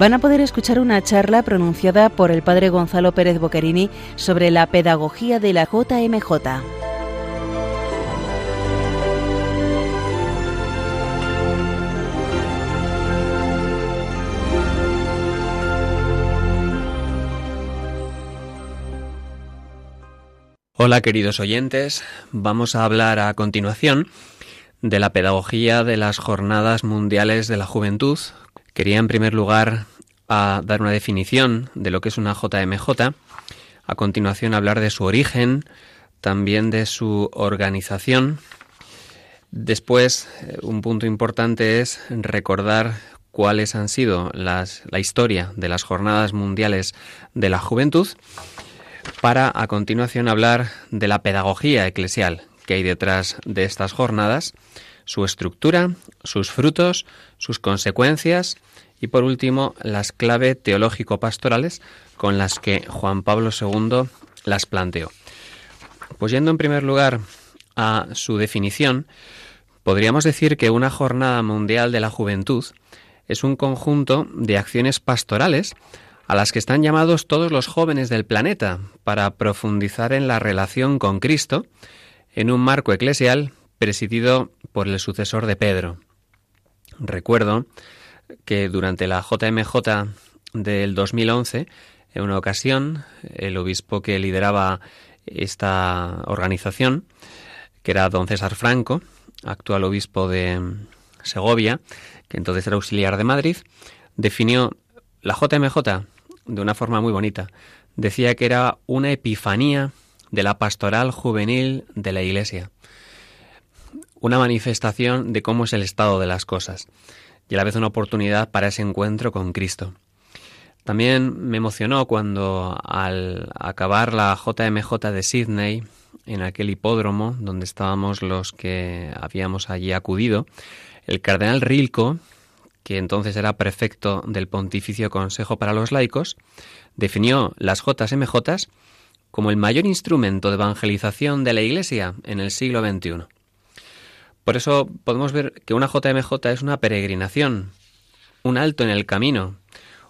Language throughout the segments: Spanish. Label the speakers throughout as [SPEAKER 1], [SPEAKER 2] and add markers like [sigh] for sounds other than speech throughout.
[SPEAKER 1] van a poder escuchar una charla pronunciada por el padre Gonzalo Pérez Boquerini sobre la pedagogía de la JMJ.
[SPEAKER 2] Hola queridos oyentes, vamos a hablar a continuación de la pedagogía de las Jornadas Mundiales de la Juventud. Quería en primer lugar dar una definición de lo que es una JMJ, a continuación hablar de su origen, también de su organización. Después, eh, un punto importante es recordar cuáles han sido las, la historia de las Jornadas Mundiales de la Juventud para a continuación hablar de la pedagogía eclesial que hay detrás de estas jornadas, su estructura, sus frutos, sus consecuencias y por último las clave teológico-pastorales con las que Juan Pablo II las planteó. Pues yendo en primer lugar a su definición, podríamos decir que una jornada mundial de la juventud es un conjunto de acciones pastorales a las que están llamados todos los jóvenes del planeta para profundizar en la relación con Cristo en un marco eclesial presidido por el sucesor de Pedro. Recuerdo que durante la JMJ del 2011, en una ocasión, el obispo que lideraba esta organización, que era don César Franco, actual obispo de Segovia, que entonces era auxiliar de Madrid, definió la JMJ de una forma muy bonita. Decía que era una epifanía de la pastoral juvenil de la Iglesia, una manifestación de cómo es el estado de las cosas y a la vez una oportunidad para ese encuentro con Cristo. También me emocionó cuando al acabar la JMJ de Sydney, en aquel hipódromo donde estábamos los que habíamos allí acudido, el cardenal Rilco, que entonces era prefecto del Pontificio Consejo para los Laicos, definió las JMJ como el mayor instrumento de evangelización de la Iglesia en el siglo XXI. Por eso podemos ver que una JMJ es una peregrinación, un alto en el camino,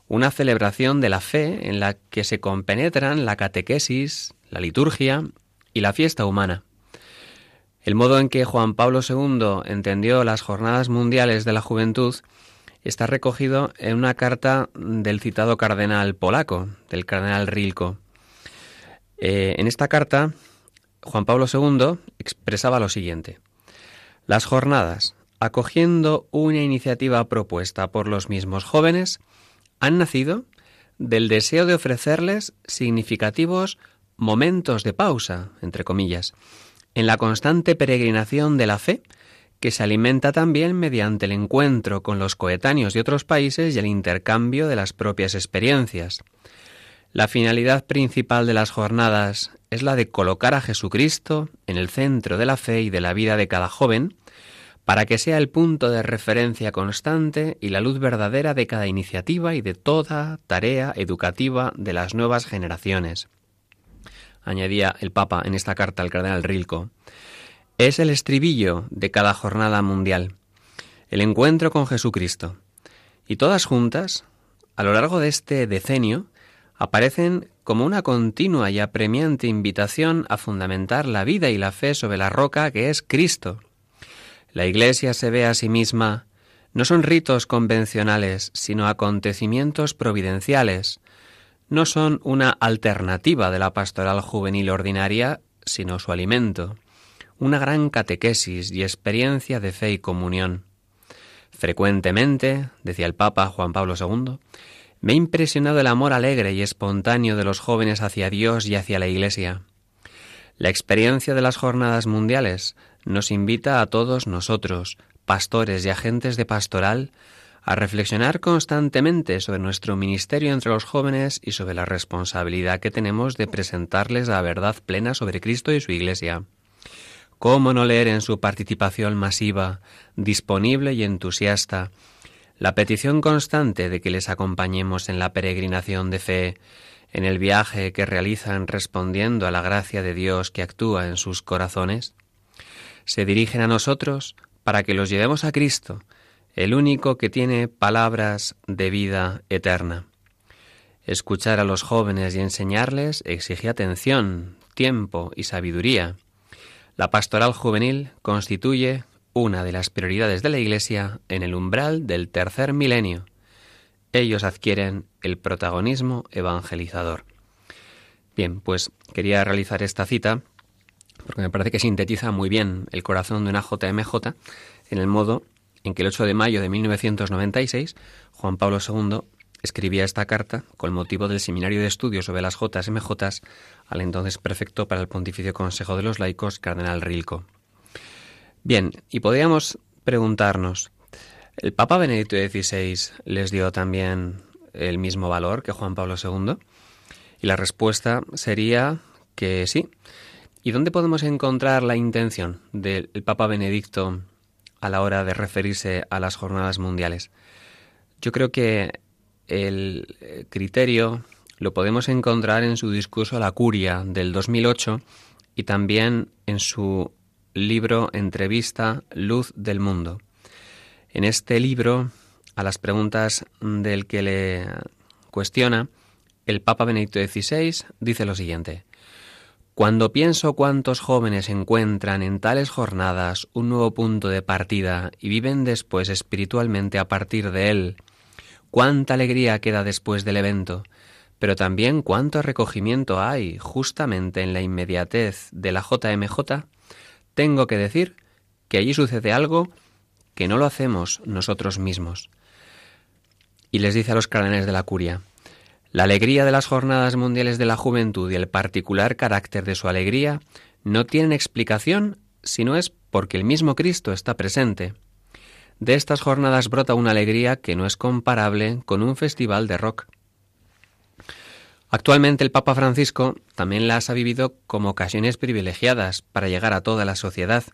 [SPEAKER 2] una celebración de la fe en la que se compenetran la catequesis, la liturgia y la fiesta humana. El modo en que Juan Pablo II entendió las jornadas mundiales de la juventud está recogido en una carta del citado cardenal polaco, del cardenal Rilko. Eh, en esta carta, Juan Pablo II expresaba lo siguiente. Las jornadas, acogiendo una iniciativa propuesta por los mismos jóvenes, han nacido del deseo de ofrecerles significativos momentos de pausa, entre comillas, en la constante peregrinación de la fe que se alimenta también mediante el encuentro con los coetáneos de otros países y el intercambio de las propias experiencias. La finalidad principal de las jornadas es la de colocar a Jesucristo en el centro de la fe y de la vida de cada joven, para que sea el punto de referencia constante y la luz verdadera de cada iniciativa y de toda tarea educativa de las nuevas generaciones. Añadía el Papa en esta carta al cardenal Rilco es el estribillo de cada jornada mundial, el encuentro con Jesucristo. Y todas juntas, a lo largo de este decenio, aparecen como una continua y apremiante invitación a fundamentar la vida y la fe sobre la roca que es Cristo. La Iglesia se ve a sí misma no son ritos convencionales, sino acontecimientos providenciales. No son una alternativa de la pastoral juvenil ordinaria, sino su alimento una gran catequesis y experiencia de fe y comunión. Frecuentemente, decía el Papa Juan Pablo II, me ha impresionado el amor alegre y espontáneo de los jóvenes hacia Dios y hacia la Iglesia. La experiencia de las jornadas mundiales nos invita a todos nosotros, pastores y agentes de pastoral, a reflexionar constantemente sobre nuestro ministerio entre los jóvenes y sobre la responsabilidad que tenemos de presentarles la verdad plena sobre Cristo y su Iglesia. ¿Cómo no leer en su participación masiva, disponible y entusiasta, la petición constante de que les acompañemos en la peregrinación de fe, en el viaje que realizan respondiendo a la gracia de Dios que actúa en sus corazones? Se dirigen a nosotros para que los llevemos a Cristo el único que tiene palabras de vida eterna. Escuchar a los jóvenes y enseñarles exige atención, tiempo y sabiduría. La pastoral juvenil constituye una de las prioridades de la Iglesia en el umbral del tercer milenio. Ellos adquieren el protagonismo evangelizador. Bien, pues quería realizar esta cita porque me parece que sintetiza muy bien el corazón de una JMJ en el modo en que el 8 de mayo de 1996 Juan Pablo II escribía esta carta con motivo del seminario de estudios sobre las JMJ al entonces prefecto para el Pontificio Consejo de los Laicos, Cardenal Rilco. Bien, y podríamos preguntarnos, ¿el Papa Benedicto XVI les dio también el mismo valor que Juan Pablo II? Y la respuesta sería que sí. ¿Y dónde podemos encontrar la intención del Papa Benedicto a la hora de referirse a las jornadas mundiales? Yo creo que el criterio lo podemos encontrar en su discurso a la curia del 2008 y también en su libro Entrevista Luz del Mundo. En este libro, a las preguntas del que le cuestiona, el Papa Benedicto XVI dice lo siguiente. Cuando pienso cuántos jóvenes encuentran en tales jornadas un nuevo punto de partida y viven después espiritualmente a partir de él, cuánta alegría queda después del evento, pero también cuánto recogimiento hay justamente en la inmediatez de la JMJ, tengo que decir que allí sucede algo que no lo hacemos nosotros mismos. Y les dice a los cardenales de la curia, la alegría de las jornadas mundiales de la juventud y el particular carácter de su alegría no tienen explicación si no es porque el mismo Cristo está presente. De estas jornadas brota una alegría que no es comparable con un festival de rock. Actualmente el Papa Francisco también las ha vivido como ocasiones privilegiadas para llegar a toda la sociedad.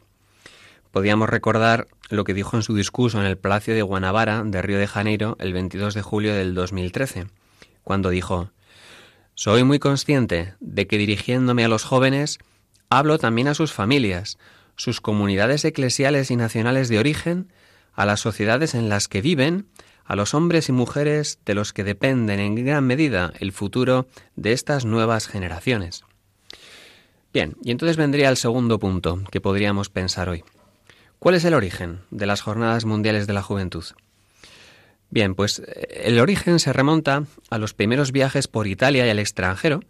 [SPEAKER 2] Podíamos recordar lo que dijo en su discurso en el Palacio de Guanabara de Río de Janeiro el 22 de julio del 2013, cuando dijo Soy muy consciente de que dirigiéndome a los jóvenes, hablo también a sus familias, sus comunidades eclesiales y nacionales de origen, a las sociedades en las que viven, a los hombres y mujeres de los que dependen en gran medida el futuro de estas nuevas generaciones. Bien, y entonces vendría el segundo punto que podríamos pensar hoy. ¿Cuál es el origen de las Jornadas Mundiales de la Juventud? Bien, pues eh, el origen se remonta a los primeros viajes por Italia y al extranjero,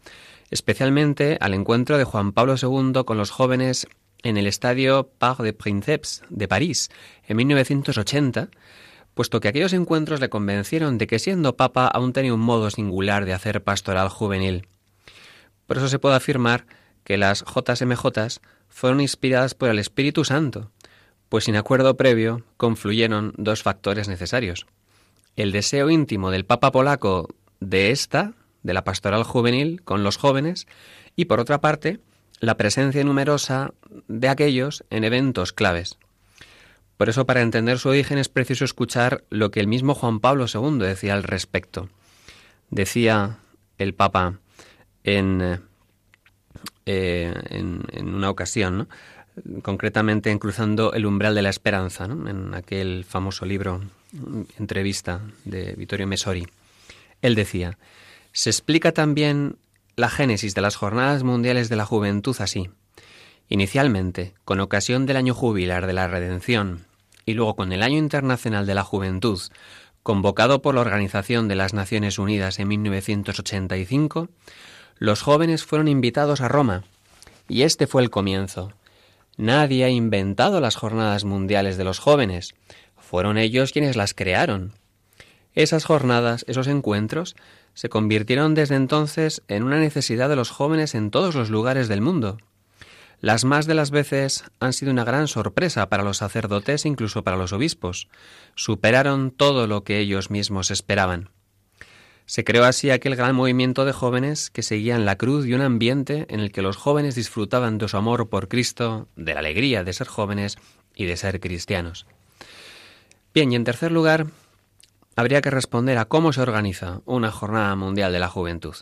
[SPEAKER 2] especialmente al encuentro de Juan Pablo II con los jóvenes en el estadio Parc des Princeps de París en 1980, puesto que aquellos encuentros le convencieron de que siendo papa aún tenía un modo singular de hacer pastoral juvenil. Por eso se puede afirmar que las JMJ fueron inspiradas por el Espíritu Santo, pues sin acuerdo previo confluyeron dos factores necesarios. El deseo íntimo del Papa polaco de esta, de la pastoral juvenil con los jóvenes, y por otra parte, la presencia numerosa de aquellos en eventos claves. Por eso, para entender su origen es preciso escuchar lo que el mismo Juan Pablo II decía al respecto. Decía el Papa en, eh, en, una ocasión, concretamente en Cruzando el umbral de la esperanza, en aquel famoso libro, entrevista de Vittorio Mesori. Él decía, se explica también la génesis de las Jornadas Mundiales de la Juventud así. Inicialmente, con ocasión del año jubilar de la Redención y luego con el Año Internacional de la Juventud, convocado por la Organización de las Naciones Unidas en 1985, los jóvenes fueron invitados a Roma, y este fue el comienzo. Nadie ha inventado las Jornadas Mundiales de los Jóvenes, fueron ellos quienes las crearon. Esas jornadas, esos encuentros, se convirtieron desde entonces en una necesidad de los jóvenes en todos los lugares del mundo. Las más de las veces han sido una gran sorpresa para los sacerdotes e incluso para los obispos. Superaron todo lo que ellos mismos esperaban. Se creó así aquel gran movimiento de jóvenes que seguían la cruz y un ambiente en el que los jóvenes disfrutaban de su amor por Cristo, de la alegría de ser jóvenes y de ser cristianos. Bien, y en tercer lugar, habría que responder a cómo se organiza una Jornada Mundial de la Juventud.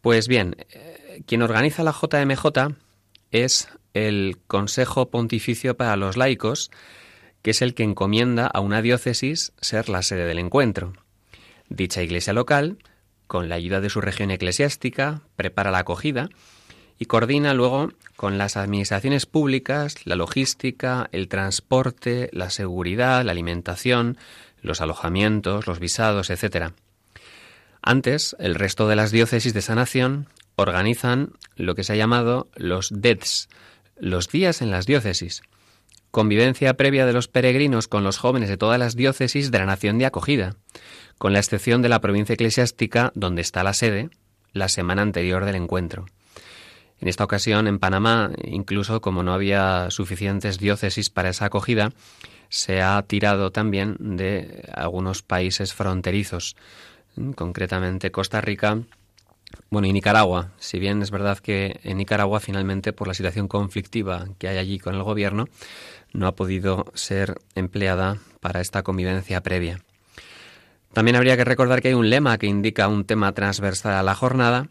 [SPEAKER 2] Pues bien, eh, quien organiza la JMJ es el Consejo Pontificio para los Laicos, que es el que encomienda a una diócesis ser la sede del encuentro. Dicha iglesia local, con la ayuda de su región eclesiástica, prepara la acogida y coordina luego con las administraciones públicas la logística, el transporte, la seguridad, la alimentación, los alojamientos, los visados, etc. Antes, el resto de las diócesis de esa nación organizan lo que se ha llamado los DEDS, los días en las diócesis, convivencia previa de los peregrinos con los jóvenes de todas las diócesis de la nación de acogida, con la excepción de la provincia eclesiástica donde está la sede, la semana anterior del encuentro. En esta ocasión, en Panamá, incluso como no había suficientes diócesis para esa acogida, se ha tirado también de algunos países fronterizos, concretamente Costa Rica, bueno, y Nicaragua. Si bien es verdad que en Nicaragua finalmente por la situación conflictiva que hay allí con el gobierno no ha podido ser empleada para esta convivencia previa. También habría que recordar que hay un lema que indica un tema transversal a la jornada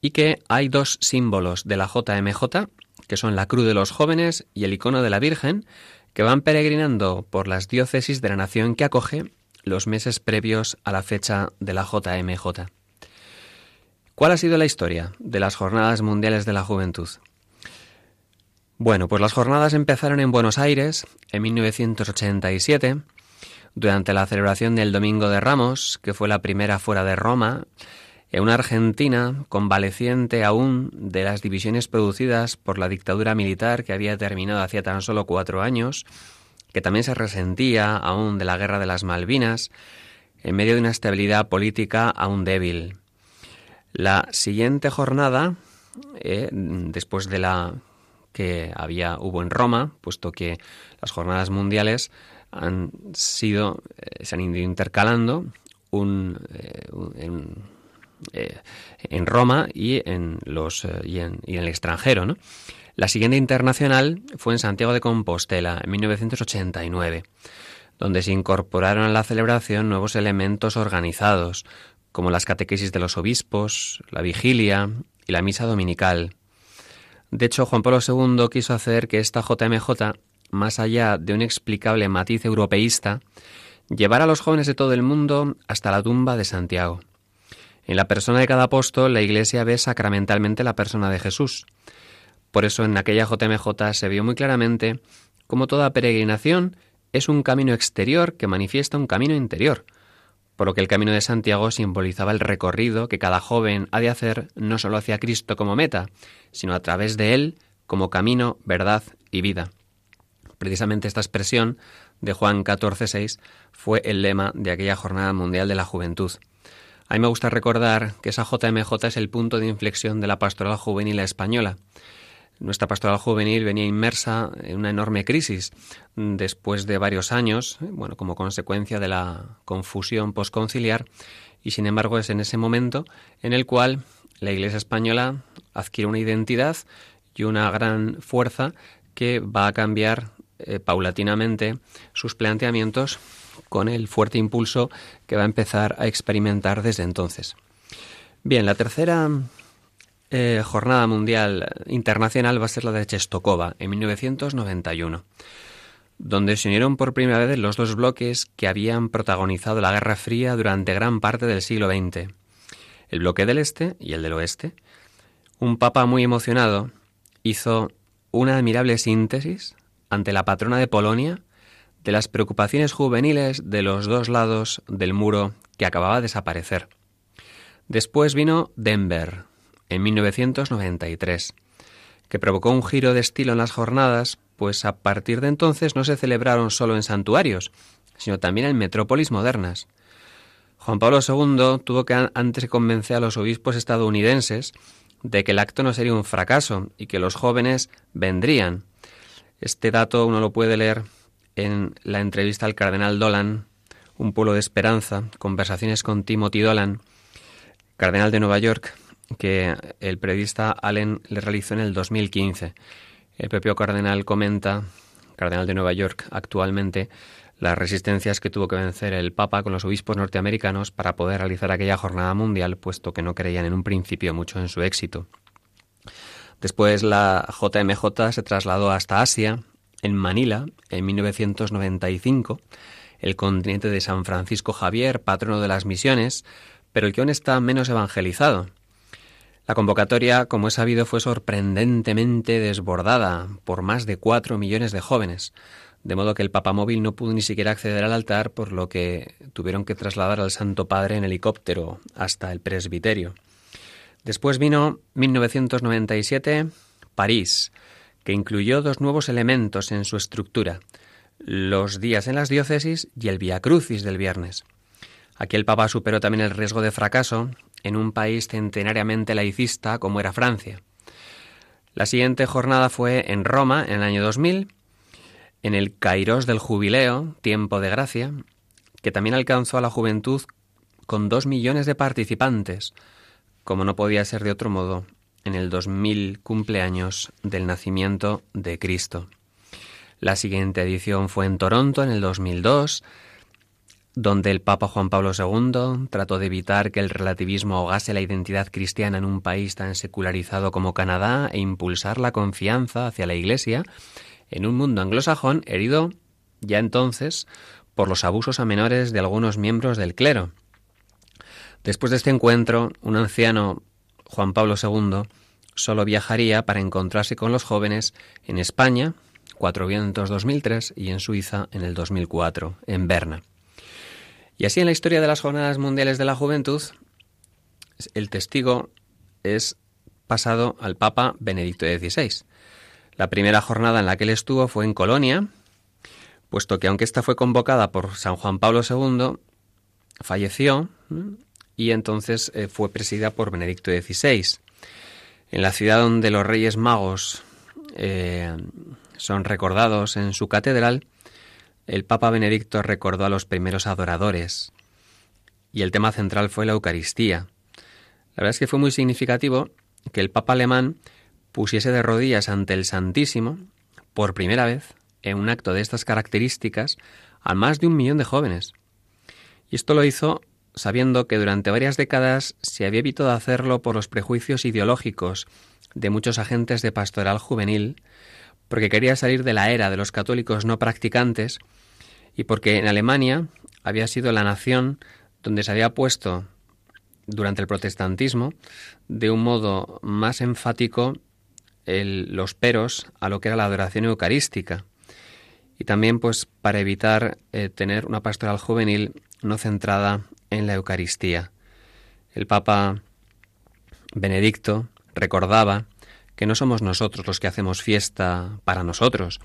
[SPEAKER 2] y que hay dos símbolos de la JMJ, que son la cruz de los jóvenes y el icono de la Virgen, que van peregrinando por las diócesis de la nación que acoge los meses previos a la fecha de la JMJ. ¿Cuál ha sido la historia de las Jornadas Mundiales de la Juventud? Bueno, pues las jornadas empezaron en Buenos Aires en 1987, durante la celebración del Domingo de Ramos, que fue la primera fuera de Roma, en una Argentina convaleciente aún de las divisiones producidas por la dictadura militar que había terminado hacía tan solo cuatro años, que también se resentía aún de la guerra de las Malvinas, en medio de una estabilidad política aún débil. La siguiente jornada, eh, después de la que había hubo en Roma, puesto que las jornadas mundiales han sido eh, se han ido intercalando un, eh, en Roma y en, los, y en, y en el extranjero. ¿no? La siguiente internacional fue en Santiago de Compostela, en 1989, donde se incorporaron a la celebración nuevos elementos organizados, como las catequesis de los obispos, la vigilia y la misa dominical. De hecho, Juan Pablo II quiso hacer que esta JMJ, más allá de un explicable matiz europeísta, llevara a los jóvenes de todo el mundo hasta la tumba de Santiago. En la persona de cada apóstol, la Iglesia ve sacramentalmente la persona de Jesús. Por eso en aquella JMJ se vio muy claramente cómo toda peregrinación es un camino exterior que manifiesta un camino interior, por lo que el camino de Santiago simbolizaba el recorrido que cada joven ha de hacer no solo hacia Cristo como meta, sino a través de Él como camino, verdad y vida. Precisamente esta expresión de Juan 14:6 fue el lema de aquella Jornada Mundial de la Juventud. A mí me gusta recordar que esa JMJ es el punto de inflexión de la pastoral juvenil española. Nuestra pastoral juvenil venía inmersa en una enorme crisis después de varios años, bueno, como consecuencia de la confusión posconciliar, y sin embargo es en ese momento en el cual la Iglesia española adquiere una identidad y una gran fuerza que va a cambiar eh, paulatinamente sus planteamientos con el fuerte impulso que va a empezar a experimentar desde entonces. Bien, la tercera eh, jornada mundial internacional va a ser la de Chestokova en 1991, donde se unieron por primera vez los dos bloques que habían protagonizado la Guerra Fría durante gran parte del siglo XX, el bloque del Este y el del Oeste. Un papa muy emocionado hizo una admirable síntesis ante la patrona de Polonia de las preocupaciones juveniles de los dos lados del muro que acababa de desaparecer. Después vino Denver, en 1993, que provocó un giro de estilo en las jornadas, pues a partir de entonces no se celebraron solo en santuarios, sino también en metrópolis modernas. Juan Pablo II tuvo que antes convencer a los obispos estadounidenses de que el acto no sería un fracaso y que los jóvenes vendrían. Este dato uno lo puede leer en la entrevista al cardenal Dolan, Un pueblo de esperanza, conversaciones con Timothy Dolan, cardenal de Nueva York, que el periodista Allen le realizó en el 2015. El propio cardenal comenta, cardenal de Nueva York actualmente, las resistencias que tuvo que vencer el Papa con los obispos norteamericanos para poder realizar aquella jornada mundial, puesto que no creían en un principio mucho en su éxito. Después la JMJ se trasladó hasta Asia, en Manila en 1995, el continente de San Francisco Javier, patrono de las misiones, pero el que aún está menos evangelizado. La convocatoria, como es sabido, fue sorprendentemente desbordada por más de cuatro millones de jóvenes, de modo que el papamóvil no pudo ni siquiera acceder al altar, por lo que tuvieron que trasladar al Santo Padre en helicóptero hasta el presbiterio. Después vino 1997, París, que incluyó dos nuevos elementos en su estructura, los días en las diócesis y el Via Crucis del viernes. Aquí el Papa superó también el riesgo de fracaso en un país centenariamente laicista como era Francia. La siguiente jornada fue en Roma en el año 2000, en el Kairos del Jubileo, Tiempo de Gracia, que también alcanzó a la juventud con dos millones de participantes, como no podía ser de otro modo, en el 2000 cumpleaños del nacimiento de Cristo. La siguiente edición fue en Toronto en el 2002, donde el Papa Juan Pablo II trató de evitar que el relativismo ahogase la identidad cristiana en un país tan secularizado como Canadá e impulsar la confianza hacia la Iglesia en un mundo anglosajón herido ya entonces por los abusos a menores de algunos miembros del clero. Después de este encuentro, un anciano, Juan Pablo II, solo viajaría para encontrarse con los jóvenes en España, Cuatro Vientos 2003, y en Suiza en el 2004, en Berna. Y así en la historia de las Jornadas Mundiales de la Juventud, el testigo es pasado al Papa Benedicto XVI. La primera jornada en la que él estuvo fue en Colonia, puesto que aunque esta fue convocada por San Juan Pablo II, falleció y entonces eh, fue presidida por Benedicto XVI. En la ciudad donde los Reyes Magos eh, son recordados en su catedral, el Papa Benedicto recordó a los primeros adoradores y el tema central fue la Eucaristía. La verdad es que fue muy significativo que el Papa alemán pusiese de rodillas ante el Santísimo, por primera vez, en un acto de estas características, a más de un millón de jóvenes. Y esto lo hizo sabiendo que durante varias décadas se había evitado hacerlo por los prejuicios ideológicos de muchos agentes de pastoral juvenil porque quería salir de la era de los católicos no practicantes y porque en Alemania había sido la nación donde se había puesto durante el protestantismo de un modo más enfático los peros a lo que era la adoración eucarística y también pues para evitar eh, tener una pastoral juvenil no centrada en la Eucaristía. El Papa Benedicto recordaba que no somos nosotros los que hacemos fiesta para nosotros,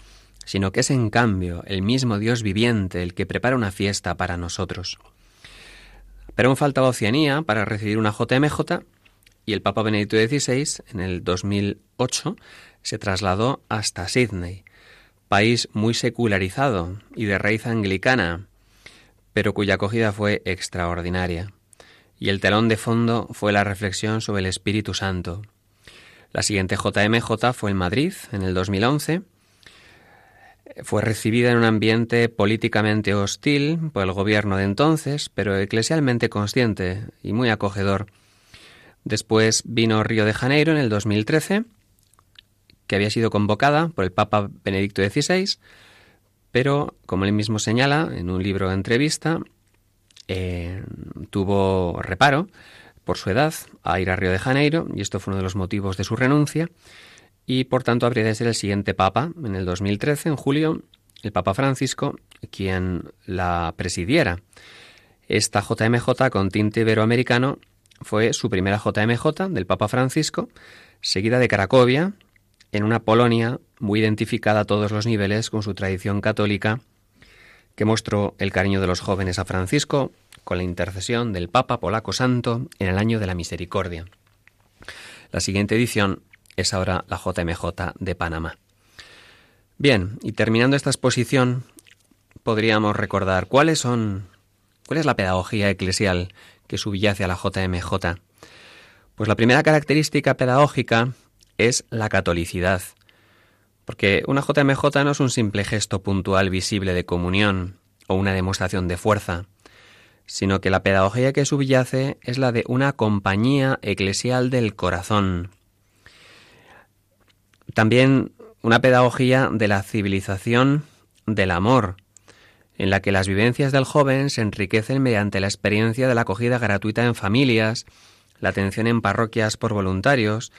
[SPEAKER 2] sino que es en cambio el mismo Dios viviente el que prepara una fiesta para nosotros. Pero aún faltaba Oceanía para recibir una JMJ y el Papa Benedicto XVI, en el 2008, se trasladó hasta Sydney, país muy secularizado y de raíz anglicana, pero cuya acogida fue extraordinaria. Y el telón de fondo fue la reflexión sobre el Espíritu Santo. La siguiente JMJ fue en Madrid en el 2011. Fue recibida en un ambiente políticamente hostil por el gobierno de entonces, pero eclesialmente consciente y muy acogedor. Después vino Río de Janeiro en el 2013, que había sido convocada por el Papa Benedicto XVI, pero, como él mismo señala en un libro de entrevista, eh, tuvo reparo por su edad a ir a Río de Janeiro, y esto fue uno de los motivos de su renuncia, y por tanto habría de ser el siguiente Papa, en el 2013, en julio, el Papa Francisco, quien la presidiera. Esta JMJ con tinte iberoamericano fue su primera JMJ del Papa Francisco, seguida de Cracovia, en una Polonia muy identificada a todos los niveles con su tradición católica, que mostró el cariño de los jóvenes a Francisco, con la intercesión del Papa Polaco Santo en el año de la Misericordia. La siguiente edición es ahora la JMJ de Panamá. Bien, y terminando esta exposición, podríamos recordar cuáles son, cuál es la pedagogía eclesial que subyace a la JMJ. Pues la primera característica pedagógica es la catolicidad, porque una JMJ no es un simple gesto puntual visible de comunión o una demostración de fuerza, sino que la pedagogía que subyace es la de una compañía eclesial del corazón. También una pedagogía de la civilización del amor, en la que las vivencias del joven se enriquecen mediante la experiencia de la acogida gratuita en familias, la atención en parroquias por voluntarios,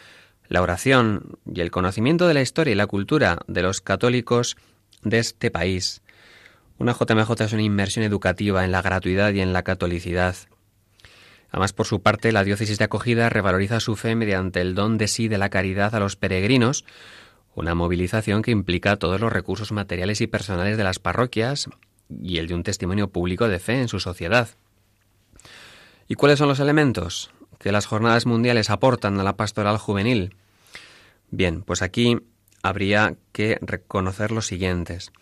[SPEAKER 2] la oración y el conocimiento de la historia y la cultura de los católicos de este país. Una JMJ es una inmersión educativa en la gratuidad y en la catolicidad. Además, por su parte, la diócesis de acogida revaloriza su fe mediante el don de sí de la caridad a los peregrinos, una movilización que implica todos los recursos materiales y personales de las parroquias y el de un testimonio público de fe en su sociedad. ¿Y cuáles son los elementos que las jornadas mundiales aportan a la pastoral juvenil? Bien, pues aquí habría que reconocer los siguientes.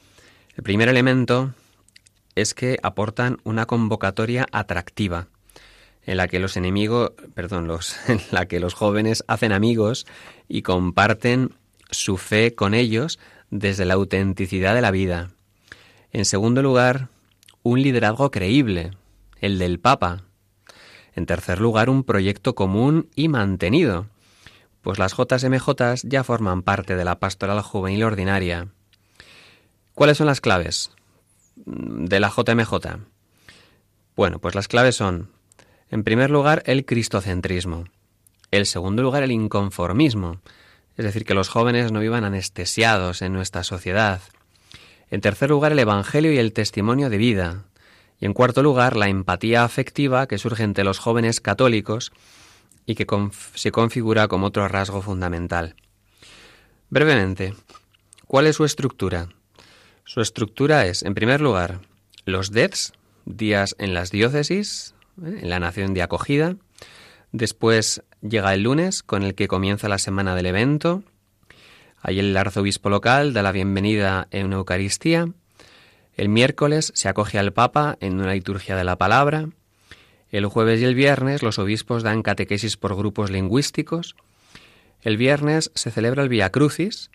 [SPEAKER 2] El primer elemento es que aportan una convocatoria atractiva, en la que los enemigos, perdón, los, [laughs] en la que los jóvenes hacen amigos y comparten su fe con ellos desde la autenticidad de la vida. En segundo lugar, un liderazgo creíble, el del Papa. En tercer lugar, un proyecto común y mantenido, pues las JMJ ya forman parte de la pastoral juvenil ordinaria. ¿Cuáles son las claves de la JMJ? Bueno, pues las claves son, en primer lugar, el cristocentrismo. En segundo lugar, el inconformismo, es decir, que los jóvenes no vivan anestesiados en nuestra sociedad. En tercer lugar, el Evangelio y el testimonio de vida. Y en cuarto lugar, la empatía afectiva que surge entre los jóvenes católicos y que se configura como otro rasgo fundamental. Brevemente, ¿cuál es su estructura? Su estructura es, en primer lugar, los DEDs, días en las diócesis, ¿eh? en la nación de acogida. Después llega el lunes, con el que comienza la semana del evento. Ahí el arzobispo local da la bienvenida en una Eucaristía. El miércoles se acoge al Papa en una liturgia de la palabra. El jueves y el viernes los obispos dan catequesis por grupos lingüísticos. El viernes se celebra el Via Crucis,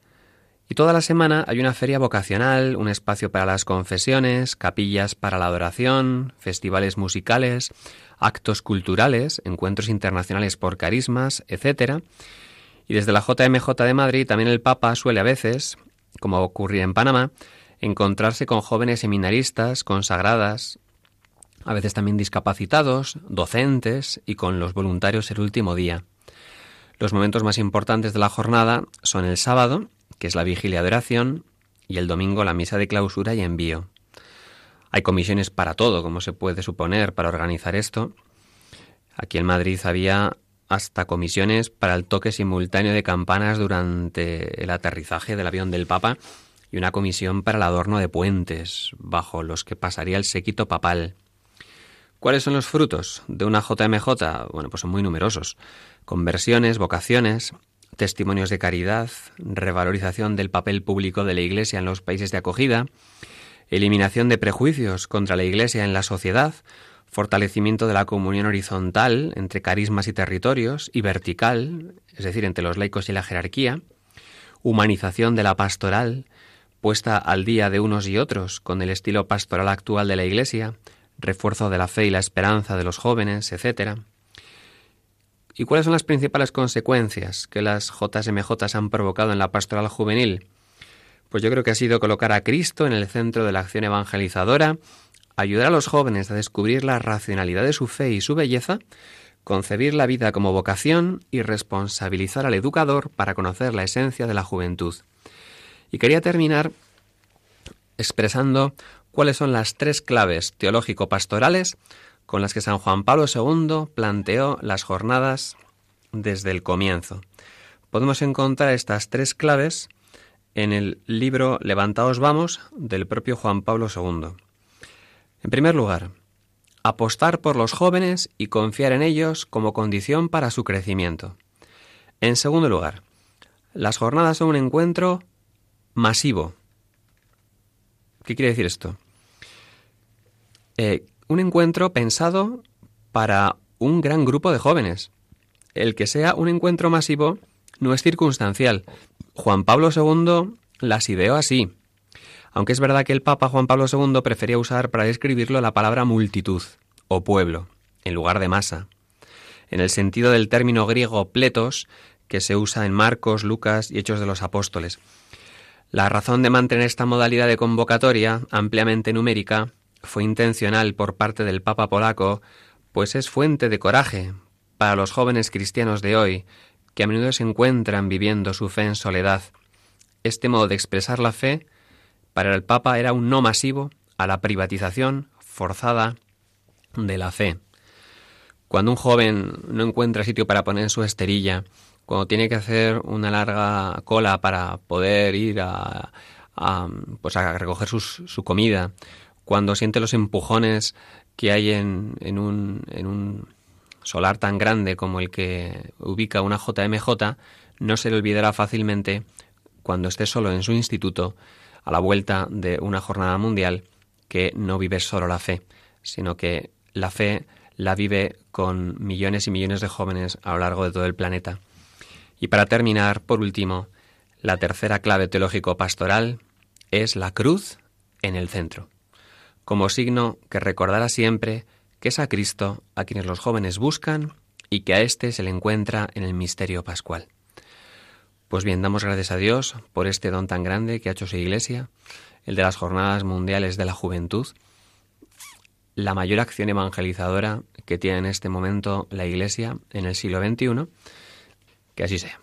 [SPEAKER 2] y toda la semana hay una feria vocacional, un espacio para las confesiones, capillas para la adoración, festivales musicales, actos culturales, encuentros internacionales por carismas, etc. Y desde la JMJ de Madrid también el Papa suele a veces, como ocurría en Panamá, encontrarse con jóvenes seminaristas, consagradas, a veces también discapacitados, docentes y con los voluntarios el último día. Los momentos más importantes de la jornada son el sábado, que es la vigilia de oración, y el domingo la misa de clausura y envío. Hay comisiones para todo, como se puede suponer, para organizar esto. Aquí en Madrid había hasta comisiones para el toque simultáneo de campanas durante el aterrizaje del avión del Papa y una comisión para el adorno de puentes, bajo los que pasaría el séquito papal. ¿Cuáles son los frutos de una JMJ? Bueno, pues son muy numerosos. Conversiones, vocaciones, testimonios de caridad, revalorización del papel público de la Iglesia en los países de acogida, eliminación de prejuicios contra la Iglesia en la sociedad, fortalecimiento de la comunión horizontal entre carismas y territorios y vertical, es decir, entre los laicos y la jerarquía, humanización de la pastoral, puesta al día de unos y otros con el estilo pastoral actual de la Iglesia, refuerzo de la fe y la esperanza de los jóvenes, etc. ¿Y cuáles son las principales consecuencias que las JMJ han provocado en la pastoral juvenil? Pues yo creo que ha sido colocar a Cristo en el centro de la acción evangelizadora, ayudar a los jóvenes a descubrir la racionalidad de su fe y su belleza, concebir la vida como vocación y responsabilizar al educador para conocer la esencia de la juventud. Y quería terminar expresando cuáles son las tres claves teológico-pastorales con las que San Juan Pablo II planteó las jornadas desde el comienzo. Podemos encontrar estas tres claves en el libro Levantaos vamos del propio Juan Pablo II. En primer lugar, apostar por los jóvenes y confiar en ellos como condición para su crecimiento. En segundo lugar, las jornadas son un encuentro masivo. ¿Qué quiere decir esto? Eh, un encuentro pensado para un gran grupo de jóvenes. El que sea un encuentro masivo no es circunstancial. Juan Pablo II las ideó así. Aunque es verdad que el Papa Juan Pablo II prefería usar para describirlo la palabra multitud o pueblo, en lugar de masa, en el sentido del término griego pletos que se usa en Marcos, Lucas y Hechos de los Apóstoles. La razón de mantener esta modalidad de convocatoria ampliamente numérica fue intencional por parte del Papa polaco, pues es fuente de coraje para los jóvenes cristianos de hoy, que a menudo se encuentran viviendo su fe en soledad. Este modo de expresar la fe para el Papa era un no masivo a la privatización forzada de la fe. Cuando un joven no encuentra sitio para poner su esterilla, cuando tiene que hacer una larga cola para poder ir a, pues a recoger su comida, cuando siente los empujones que hay en, un, un solar tan grande como el que ubica una JMJ, no se le olvidará fácilmente cuando esté solo en su instituto a la vuelta de una jornada mundial que no vive solo la fe, sino que la fe la vive con millones y millones de jóvenes a lo largo de todo el planeta. Y para terminar, por último, la tercera clave teológico-pastoral es la cruz en el centro, como signo que recordará siempre que es a Cristo a quienes los jóvenes buscan y que a éste se le encuentra en el misterio pascual. Pues bien, damos gracias a Dios por este don tan grande que ha hecho su Iglesia, el de las Jornadas Mundiales de la Juventud, la mayor acción evangelizadora que tiene en este momento la Iglesia en el siglo XXI. Que así sea.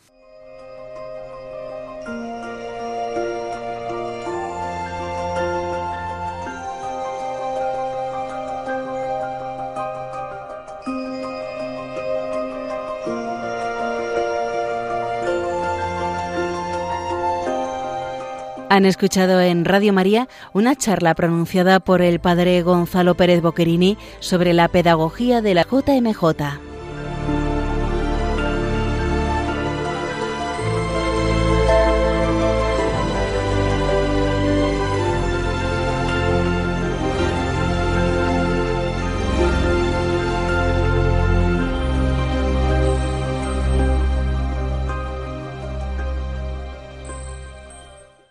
[SPEAKER 1] Han escuchado en Radio María una charla pronunciada por el padre Gonzalo Pérez Boquerini sobre la pedagogía de la JMJ.